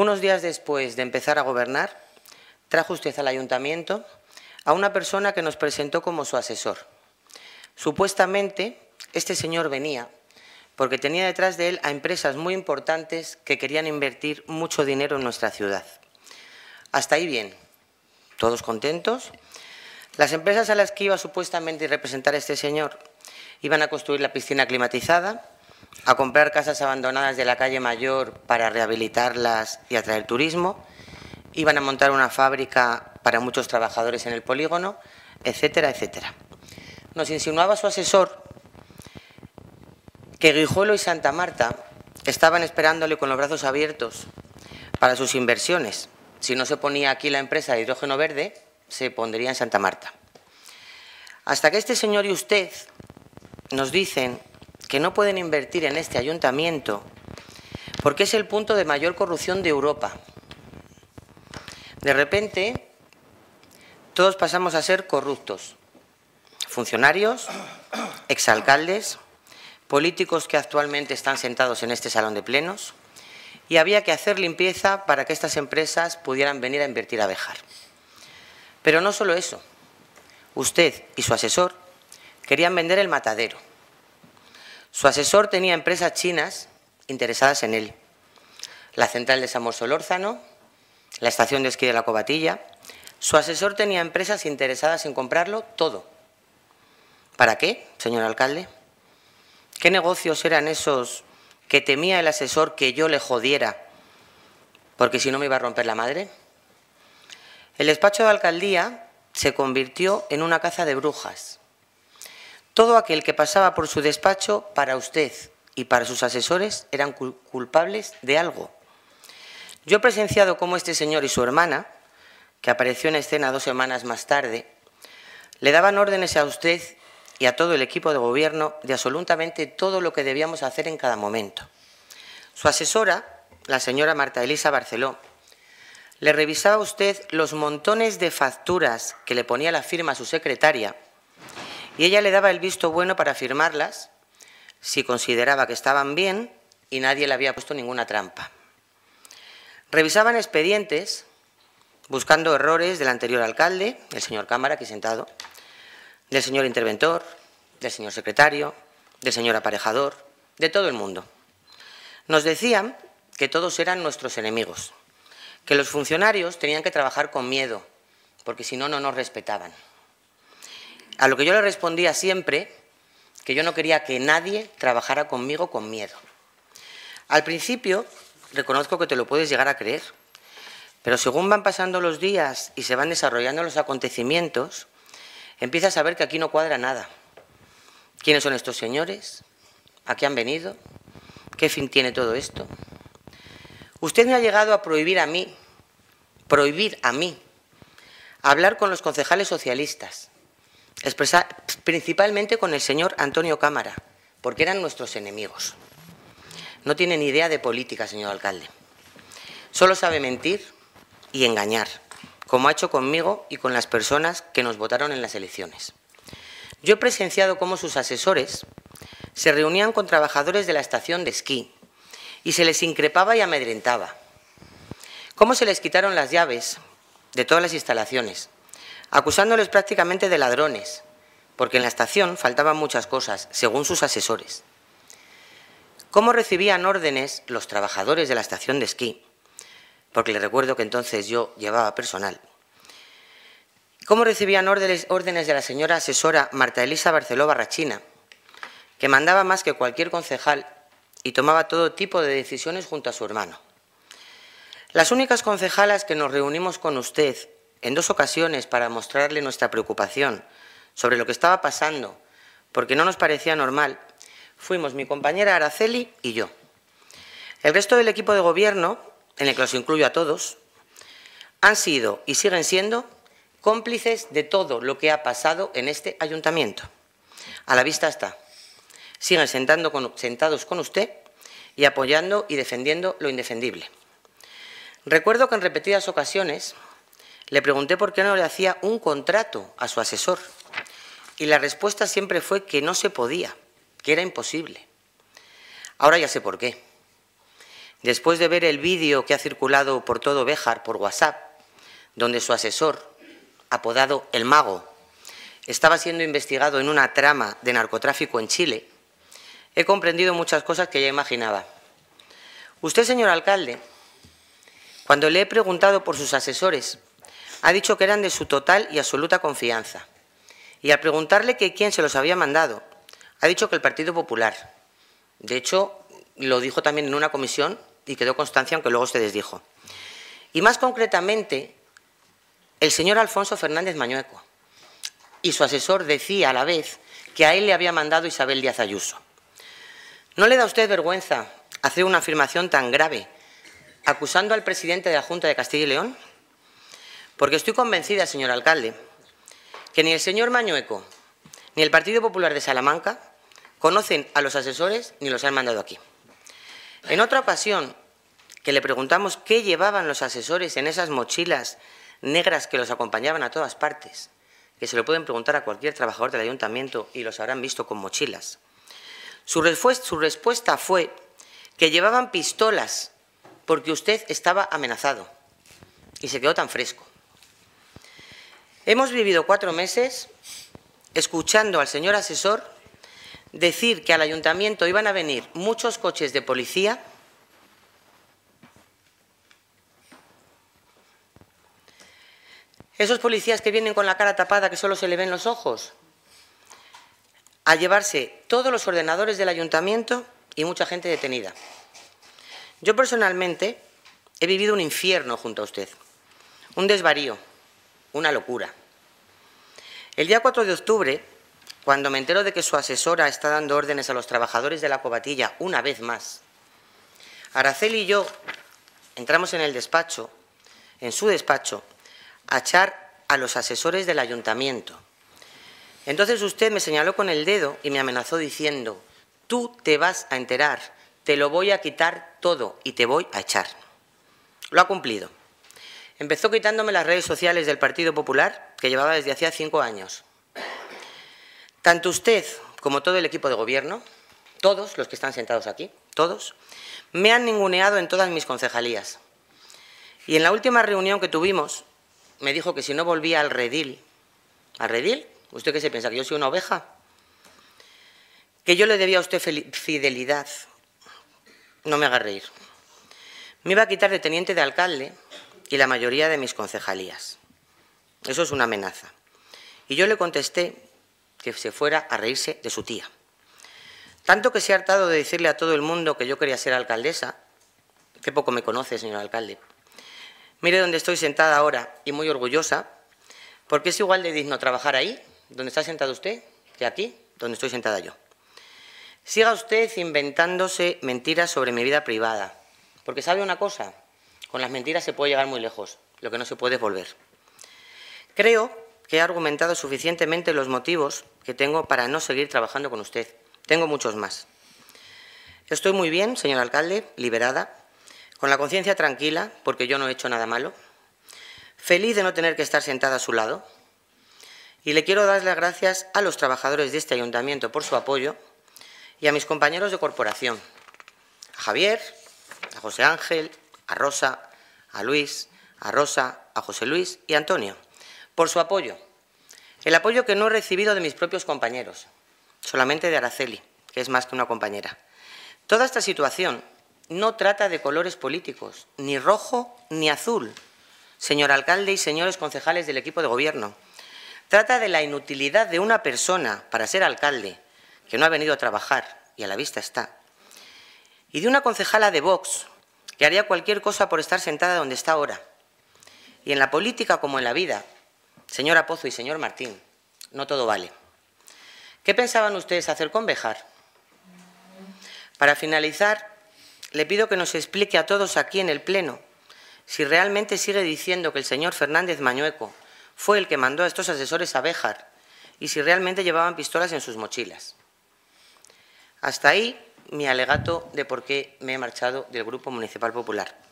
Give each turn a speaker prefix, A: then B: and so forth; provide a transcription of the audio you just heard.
A: Unos días después de empezar a gobernar, trajo usted al ayuntamiento a una persona que nos presentó como su asesor. Supuestamente, este señor venía porque tenía detrás de él a empresas muy importantes que querían invertir mucho dinero en nuestra ciudad. Hasta ahí bien, todos contentos. Las empresas a las que iba supuestamente a representar este señor iban a construir la piscina climatizada, a comprar casas abandonadas de la calle Mayor para rehabilitarlas y atraer turismo, iban a montar una fábrica para muchos trabajadores en el polígono, etcétera, etcétera. Nos insinuaba su asesor que Guijuelo y Santa Marta estaban esperándole con los brazos abiertos para sus inversiones. Si no se ponía aquí la empresa de hidrógeno verde, se pondría en Santa Marta. Hasta que este señor y usted nos dicen que no pueden invertir en este ayuntamiento porque es el punto de mayor corrupción de Europa. De repente, todos pasamos a ser corruptos. Funcionarios, exalcaldes, políticos que actualmente están sentados en este salón de plenos, y había que hacer limpieza para que estas empresas pudieran venir a invertir a Bejar. Pero no solo eso. Usted y su asesor querían vender el matadero su asesor tenía empresas chinas interesadas en él. La central de Samor Solórzano, la estación de esquí de la Cobatilla. Su asesor tenía empresas interesadas en comprarlo todo. ¿Para qué, señor alcalde? ¿Qué negocios eran esos que temía el asesor que yo le jodiera? Porque si no me iba a romper la madre. El despacho de alcaldía se convirtió en una caza de brujas. Todo aquel que pasaba por su despacho, para usted y para sus asesores, eran culpables de algo. Yo he presenciado cómo este señor y su hermana, que apareció en escena dos semanas más tarde, le daban órdenes a usted y a todo el equipo de gobierno de absolutamente todo lo que debíamos hacer en cada momento. Su asesora, la señora Marta Elisa Barceló, le revisaba a usted los montones de facturas que le ponía la firma a su secretaria y ella le daba el visto bueno para firmarlas si consideraba que estaban bien y nadie le había puesto ninguna trampa. Revisaban expedientes buscando errores del anterior alcalde, el señor Cámara, aquí sentado, del señor interventor, del señor secretario, del señor aparejador, de todo el mundo. Nos decían que todos eran nuestros enemigos, que los funcionarios tenían que trabajar con miedo, porque si no, no nos respetaban. A lo que yo le respondía siempre que yo no quería que nadie trabajara conmigo con miedo. Al principio, reconozco que te lo puedes llegar a creer, pero según van pasando los días y se van desarrollando los acontecimientos, empiezas a ver que aquí no cuadra nada. ¿Quiénes son estos señores? ¿A qué han venido? ¿Qué fin tiene todo esto? Usted me ha llegado a prohibir a mí, prohibir a mí, hablar con los concejales socialistas, principalmente con el señor Antonio Cámara, porque eran nuestros enemigos. No tiene ni idea de política, señor alcalde. Solo sabe mentir y engañar, como ha hecho conmigo y con las personas que nos votaron en las elecciones. Yo he presenciado cómo sus asesores se reunían con trabajadores de la estación de esquí y se les increpaba y amedrentaba. Cómo se les quitaron las llaves de todas las instalaciones acusándoles prácticamente de ladrones, porque en la estación faltaban muchas cosas, según sus asesores. ¿Cómo recibían órdenes los trabajadores de la estación de esquí? Porque les recuerdo que entonces yo llevaba personal. ¿Cómo recibían órdenes, órdenes de la señora asesora Marta Elisa Barceló Barrachina, que mandaba más que cualquier concejal y tomaba todo tipo de decisiones junto a su hermano? Las únicas concejalas que nos reunimos con usted en dos ocasiones para mostrarle nuestra preocupación sobre lo que estaba pasando, porque no nos parecía normal, fuimos mi compañera Araceli y yo. El resto del equipo de gobierno, en el que los incluyo a todos, han sido y siguen siendo cómplices de todo lo que ha pasado en este ayuntamiento. A la vista está. Siguen sentados con usted y apoyando y defendiendo lo indefendible. Recuerdo que en repetidas ocasiones le pregunté por qué no le hacía un contrato a su asesor y la respuesta siempre fue que no se podía, que era imposible. Ahora ya sé por qué. después de ver el vídeo que ha circulado por todo Béjar por WhatsApp, donde su asesor, apodado El Mago, estaba siendo investigado en una trama de narcotráfico en Chile, he comprendido muchas cosas que ya imaginaba. Usted, señor alcalde, cuando le he preguntado por sus asesores, ha dicho que eran de su total y absoluta confianza. Y al preguntarle que quién se los había mandado, ha dicho que el Partido Popular. De hecho, lo dijo también en una comisión y quedó constancia, aunque luego ustedes dijo. Y más concretamente, el señor Alfonso Fernández Mañueco y su asesor decía a la vez que a él le había mandado Isabel Díaz Ayuso. ¿No le da a usted vergüenza hacer una afirmación tan grave acusando al presidente de la Junta de Castilla y León? Porque estoy convencida, señor alcalde, que ni el señor Mañueco ni el Partido Popular de Salamanca conocen a los asesores ni los han mandado aquí. En otra ocasión, que le preguntamos qué llevaban los asesores en esas mochilas negras que los acompañaban a todas partes, que se lo pueden preguntar a cualquier trabajador del ayuntamiento y los habrán visto con mochilas. Su, respuesta fue que llevaban pistolas porque usted estaba amenazado y se quedó tan fresco. Hemos vivido cuatro meses escuchando al señor asesor decir que al ayuntamiento iban a venir muchos coches de policía esos policías que vienen con la cara tapada que solo se le ven los ojos a llevarse todos los ordenadores del ayuntamiento y mucha gente detenida. Yo personalmente he vivido un infierno junto a usted, un desvarío, una locura. El día 4 de octubre, cuando me entero de que su asesora está dando órdenes a los trabajadores de la cobatilla una vez más, Araceli y yo entramos en el despacho, en su despacho, a echar a los asesores del ayuntamiento entonces usted me señaló con el dedo y me amenazó diciendo, tú te vas a enterar, te lo voy a quitar todo y te voy a echar. Lo ha cumplido. Empezó quitándome las redes sociales del Partido Popular, que llevaba desde hacía cinco años. Tanto usted como todo el equipo de gobierno, todos los que están sentados aquí, todos, me han ninguneado en todas mis concejalías. Y en la última reunión que tuvimos, me dijo que si no volvía al redil, ¿al redil? ¿Usted qué se piensa? ¿Que yo soy una oveja? Que yo le debía a usted fidelidad. No me haga reír. Me iba a quitar de teniente de alcalde y la mayoría de mis concejalías. Eso es una amenaza. Y yo le contesté que se fuera a reírse de su tía. Tanto que se ha hartado de decirle a todo el mundo que yo quería ser alcaldesa, que poco me conoce, señor alcalde. Mire dónde estoy sentada ahora y muy orgullosa, porque es igual de digno trabajar ahí ¿Dónde está sentado usted, que aquí, donde estoy sentada yo. Siga usted inventándose mentiras sobre mi vida privada, porque sabe una cosa, con las mentiras se puede llegar muy lejos, lo que no se puede es volver. Creo que he argumentado suficientemente los motivos que tengo para no seguir trabajando con usted. Tengo muchos más. Estoy muy bien, señor alcalde, liberada, con la conciencia tranquila, porque yo no he hecho nada malo, feliz de no tener que estar sentada a su lado, y le quiero dar las gracias a los trabajadores de este ayuntamiento por su apoyo y a mis compañeros de corporación, a Javier, a José Ángel, a Rosa, a Luis, a Rosa, a José Luis y a Antonio, por su apoyo. El apoyo que no he recibido de mis propios compañeros, solamente de Araceli, que es más que una compañera. Toda esta situación no trata de colores políticos, ni rojo ni azul, señor alcalde y señores concejales del equipo de gobierno. Trata de la inutilidad de una persona para ser alcalde, que no ha venido a trabajar y a la vista está, y de una concejala de Vox, que haría cualquier cosa por estar sentada donde está ahora. Y en la política como en la vida, señora Pozo y señor Martín, no todo vale. ¿Qué pensaban ustedes hacer con Bejar? Para finalizar, le pido que nos explique a todos aquí en el Pleno si realmente sigue diciendo que el señor Fernández Mañueco fue el que mandó a estos asesores a Béjar y si realmente llevaban pistolas en sus mochilas. Hasta ahí mi alegato de por qué me he marchado del Grupo Municipal Popular.